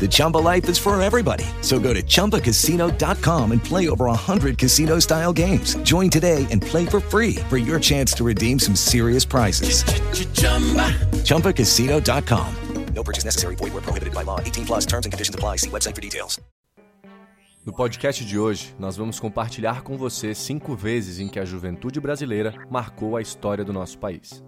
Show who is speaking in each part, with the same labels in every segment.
Speaker 1: The Chumba life is for everybody. So go to ChumbaCasino.com and play over 100 casino-style games. Join today and play for free for your chance to redeem some serious prizes. ChumbaCasino.com.
Speaker 2: No purchase necessary. Void were prohibited by law. 18 plus terms and conditions apply. See website for details.
Speaker 3: No podcast de hoje, nós vamos compartilhar com você cinco vezes em que a juventude brasileira marcou a história do nosso país.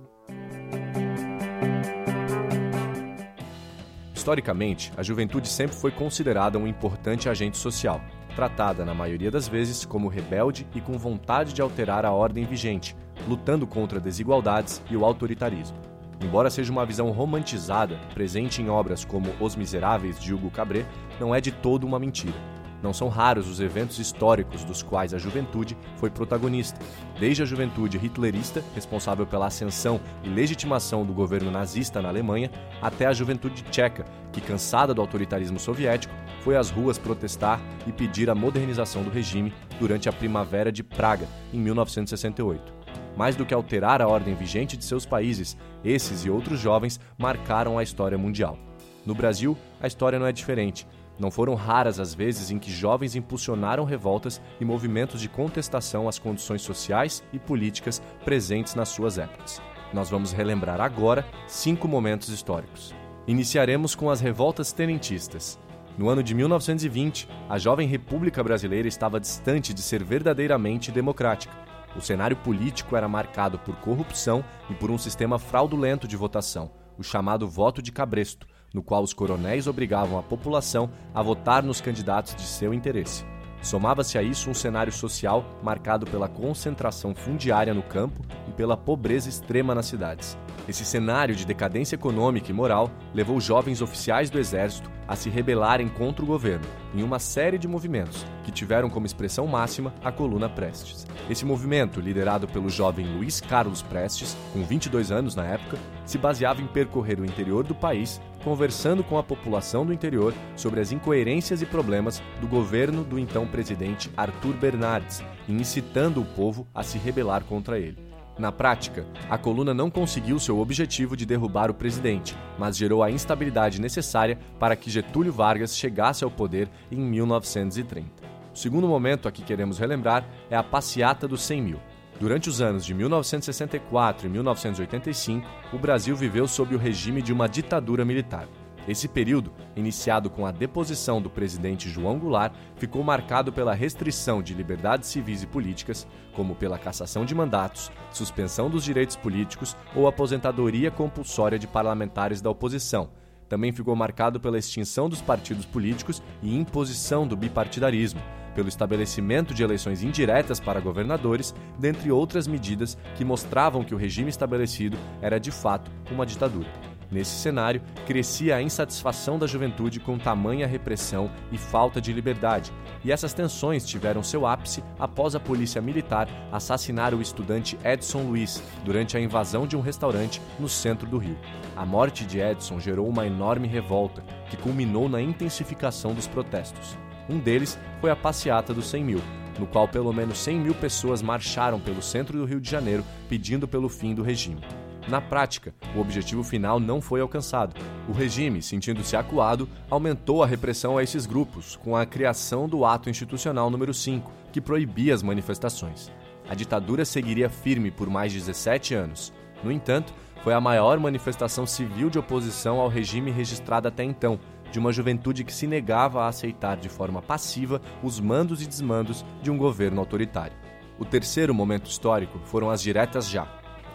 Speaker 3: Historicamente, a juventude sempre foi considerada um importante agente social, tratada, na maioria das vezes, como rebelde e com vontade de alterar a ordem vigente, lutando contra desigualdades e o autoritarismo. Embora seja uma visão romantizada, presente em obras como Os Miseráveis de Hugo Cabret, não é de todo uma mentira. Não são raros os eventos históricos dos quais a juventude foi protagonista, desde a juventude hitlerista, responsável pela ascensão e legitimação do governo nazista na Alemanha, até a juventude tcheca, que, cansada do autoritarismo soviético, foi às ruas protestar e pedir a modernização do regime durante a Primavera de Praga, em 1968. Mais do que alterar a ordem vigente de seus países, esses e outros jovens marcaram a história mundial. No Brasil, a história não é diferente. Não foram raras as vezes em que jovens impulsionaram revoltas e movimentos de contestação às condições sociais e políticas presentes nas suas épocas. Nós vamos relembrar agora cinco momentos históricos. Iniciaremos com as revoltas tenentistas. No ano de 1920, a jovem República Brasileira estava distante de ser verdadeiramente democrática. O cenário político era marcado por corrupção e por um sistema fraudulento de votação, o chamado voto de cabresto, no qual os coronéis obrigavam a população a votar nos candidatos de seu interesse. Somava-se a isso um cenário social marcado pela concentração fundiária no campo e pela pobreza extrema nas cidades. Esse cenário de decadência econômica e moral levou jovens oficiais do exército a se rebelarem contra o governo, em uma série de movimentos, que tiveram como expressão máxima a Coluna Prestes. Esse movimento, liderado pelo jovem Luiz Carlos Prestes, com 22 anos na época, se baseava em percorrer o interior do país, conversando com a população do interior sobre as incoerências e problemas do governo do então presidente Arthur Bernardes e incitando o povo a se rebelar contra ele. Na prática, a coluna não conseguiu seu objetivo de derrubar o presidente, mas gerou a instabilidade necessária para que Getúlio Vargas chegasse ao poder em 1930. O segundo momento a que queremos relembrar é a passeata dos 100 mil. Durante os anos de 1964 e 1985, o Brasil viveu sob o regime de uma ditadura militar. Esse período, iniciado com a deposição do presidente João Goulart, ficou marcado pela restrição de liberdades civis e políticas, como pela cassação de mandatos, suspensão dos direitos políticos ou aposentadoria compulsória de parlamentares da oposição. Também ficou marcado pela extinção dos partidos políticos e imposição do bipartidarismo, pelo estabelecimento de eleições indiretas para governadores, dentre outras medidas que mostravam que o regime estabelecido era de fato uma ditadura. Nesse cenário, crescia a insatisfação da juventude com tamanha repressão e falta de liberdade, e essas tensões tiveram seu ápice após a polícia militar assassinar o estudante Edson Luiz durante a invasão de um restaurante no centro do Rio. A morte de Edson gerou uma enorme revolta, que culminou na intensificação dos protestos. Um deles foi a passeata dos 100 mil, no qual pelo menos 100 mil pessoas marcharam pelo centro do Rio de Janeiro pedindo pelo fim do regime. Na prática, o objetivo final não foi alcançado. O regime, sentindo-se acuado, aumentou a repressão a esses grupos com a criação do Ato Institucional número 5, que proibia as manifestações. A ditadura seguiria firme por mais de 17 anos. No entanto, foi a maior manifestação civil de oposição ao regime registrada até então, de uma juventude que se negava a aceitar de forma passiva os mandos e desmandos de um governo autoritário. O terceiro momento histórico foram as diretas já,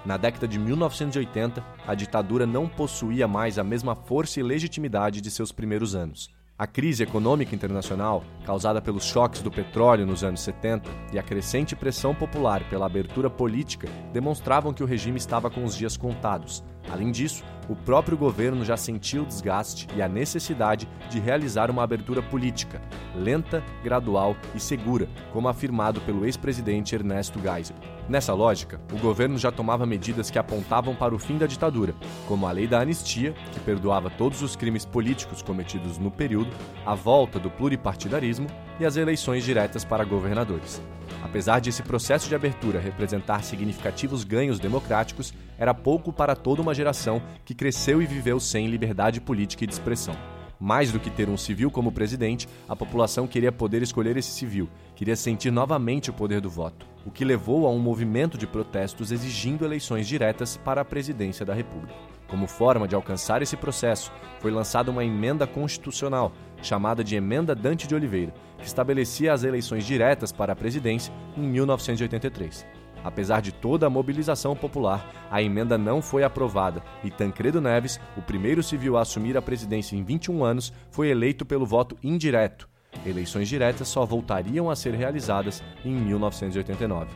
Speaker 3: na década de 1980, a ditadura não possuía mais a mesma força e legitimidade de seus primeiros anos. A crise econômica internacional, causada pelos choques do petróleo nos anos 70 e a crescente pressão popular pela abertura política, demonstravam que o regime estava com os dias contados. Além disso, o próprio governo já sentia o desgaste e a necessidade de realizar uma abertura política, lenta, gradual e segura, como afirmado pelo ex-presidente Ernesto Geisel. Nessa lógica, o governo já tomava medidas que apontavam para o fim da ditadura, como a lei da anistia, que perdoava todos os crimes políticos cometidos no período, a volta do pluripartidarismo e as eleições diretas para governadores. Apesar de esse processo de abertura representar significativos ganhos democráticos, era pouco para toda uma geração que cresceu e viveu sem liberdade política e de expressão. Mais do que ter um civil como presidente, a população queria poder escolher esse civil, queria sentir novamente o poder do voto, o que levou a um movimento de protestos exigindo eleições diretas para a presidência da República. Como forma de alcançar esse processo, foi lançada uma emenda constitucional, chamada de Emenda Dante de Oliveira, que estabelecia as eleições diretas para a presidência em 1983. Apesar de toda a mobilização popular, a emenda não foi aprovada e Tancredo Neves, o primeiro civil a assumir a presidência em 21 anos, foi eleito pelo voto indireto. Eleições diretas só voltariam a ser realizadas em 1989.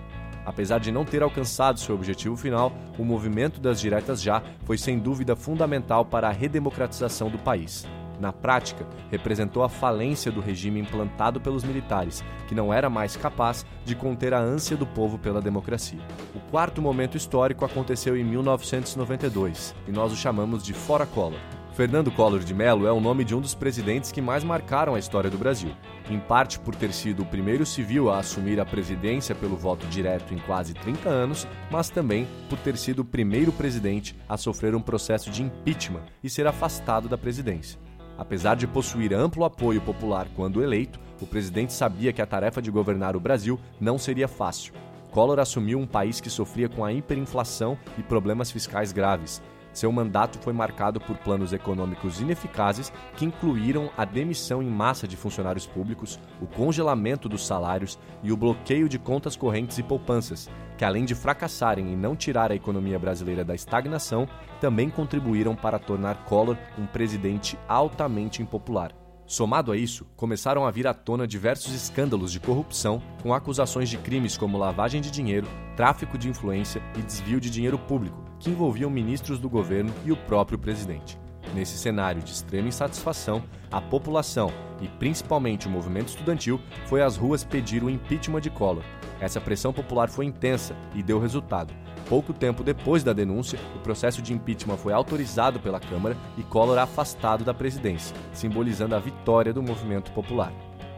Speaker 3: Apesar de não ter alcançado seu objetivo final, o movimento das diretas já foi sem dúvida fundamental para a redemocratização do país na prática, representou a falência do regime implantado pelos militares, que não era mais capaz de conter a ânsia do povo pela democracia. O quarto momento histórico aconteceu em 1992 e nós o chamamos de Fora Collor. Fernando Collor de Mello é o nome de um dos presidentes que mais marcaram a história do Brasil, em parte por ter sido o primeiro civil a assumir a presidência pelo voto direto em quase 30 anos, mas também por ter sido o primeiro presidente a sofrer um processo de impeachment e ser afastado da presidência. Apesar de possuir amplo apoio popular quando eleito, o presidente sabia que a tarefa de governar o Brasil não seria fácil. Collor assumiu um país que sofria com a hiperinflação e problemas fiscais graves, seu mandato foi marcado por planos econômicos ineficazes que incluíram a demissão em massa de funcionários públicos, o congelamento dos salários e o bloqueio de contas correntes e poupanças, que além de fracassarem em não tirar a economia brasileira da estagnação, também contribuíram para tornar Collor um presidente altamente impopular. Somado a isso, começaram a vir à tona diversos escândalos de corrupção, com acusações de crimes como lavagem de dinheiro, tráfico de influência e desvio de dinheiro público, que envolviam ministros do governo e o próprio presidente. Nesse cenário de extrema insatisfação, a população e principalmente o movimento estudantil foi às ruas pedir o impeachment de Collor. Essa pressão popular foi intensa e deu resultado. Pouco tempo depois da denúncia, o processo de impeachment foi autorizado pela Câmara e Collor afastado da presidência, simbolizando a vitória do movimento popular.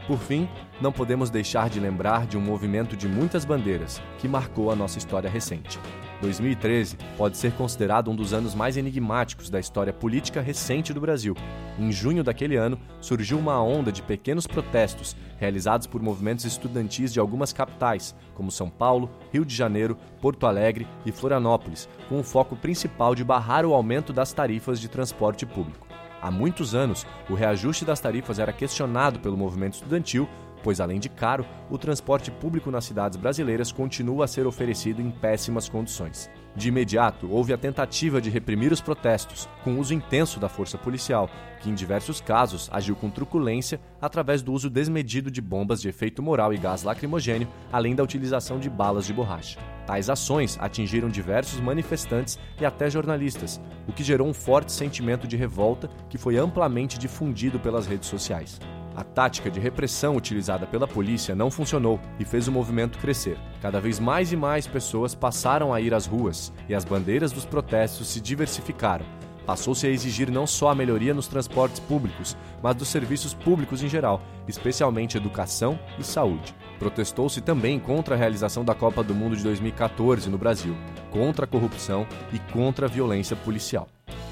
Speaker 3: Por fim, não podemos deixar de lembrar de um movimento de muitas bandeiras que marcou a nossa história recente. 2013 pode ser considerado um dos anos mais enigmáticos da história política recente do Brasil. Em junho daquele ano, surgiu uma onda de pequenos protestos realizados por movimentos estudantis de algumas capitais, como São Paulo, Rio de Janeiro, Porto Alegre e Florianópolis, com o foco principal de barrar o aumento das tarifas de transporte público. Há muitos anos, o reajuste das tarifas era questionado pelo movimento estudantil pois além de caro, o transporte público nas cidades brasileiras continua a ser oferecido em péssimas condições. De imediato, houve a tentativa de reprimir os protestos, com uso intenso da força policial, que em diversos casos agiu com truculência através do uso desmedido de bombas de efeito moral e gás lacrimogênio, além da utilização de balas de borracha. Tais ações atingiram diversos manifestantes e até jornalistas, o que gerou um forte sentimento de revolta que foi amplamente difundido pelas redes sociais. A tática de repressão utilizada pela polícia não funcionou e fez o movimento crescer. Cada vez mais e mais pessoas passaram a ir às ruas e as bandeiras dos protestos se diversificaram. Passou-se a exigir não só a melhoria nos transportes públicos, mas dos serviços públicos em geral, especialmente educação e saúde. Protestou-se também contra a realização da Copa do Mundo de 2014 no Brasil, contra a corrupção e contra a violência policial.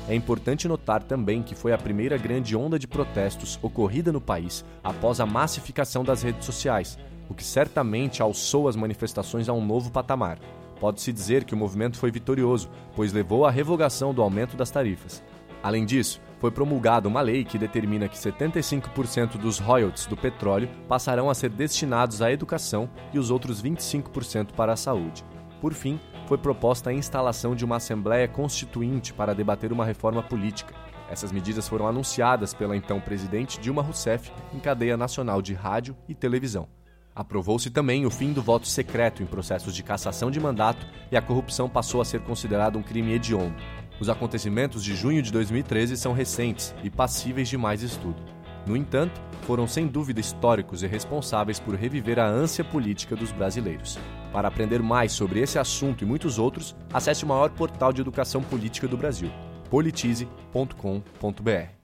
Speaker 3: É importante notar também que foi a primeira grande onda de protestos ocorrida no país após a massificação das redes sociais, o que certamente alçou as manifestações a um novo patamar. Pode-se dizer que o movimento foi vitorioso, pois levou à revogação do aumento das tarifas. Além disso, foi promulgada uma lei que determina que 75% dos royalties do petróleo passarão a ser destinados à educação e os outros 25% para a saúde. Por fim, foi proposta a instalação de uma Assembleia Constituinte para debater uma reforma política. Essas medidas foram anunciadas pela então presidente Dilma Rousseff em cadeia nacional de rádio e televisão. Aprovou-se também o fim do voto secreto em processos de cassação de mandato e a corrupção passou a ser considerada um crime hediondo. Os acontecimentos de junho de 2013 são recentes e passíveis de mais estudo. No entanto, foram sem dúvida históricos e responsáveis por reviver a ânsia política dos brasileiros. Para aprender mais sobre esse assunto e muitos outros, acesse o maior portal de educação política do Brasil, politize.com.br.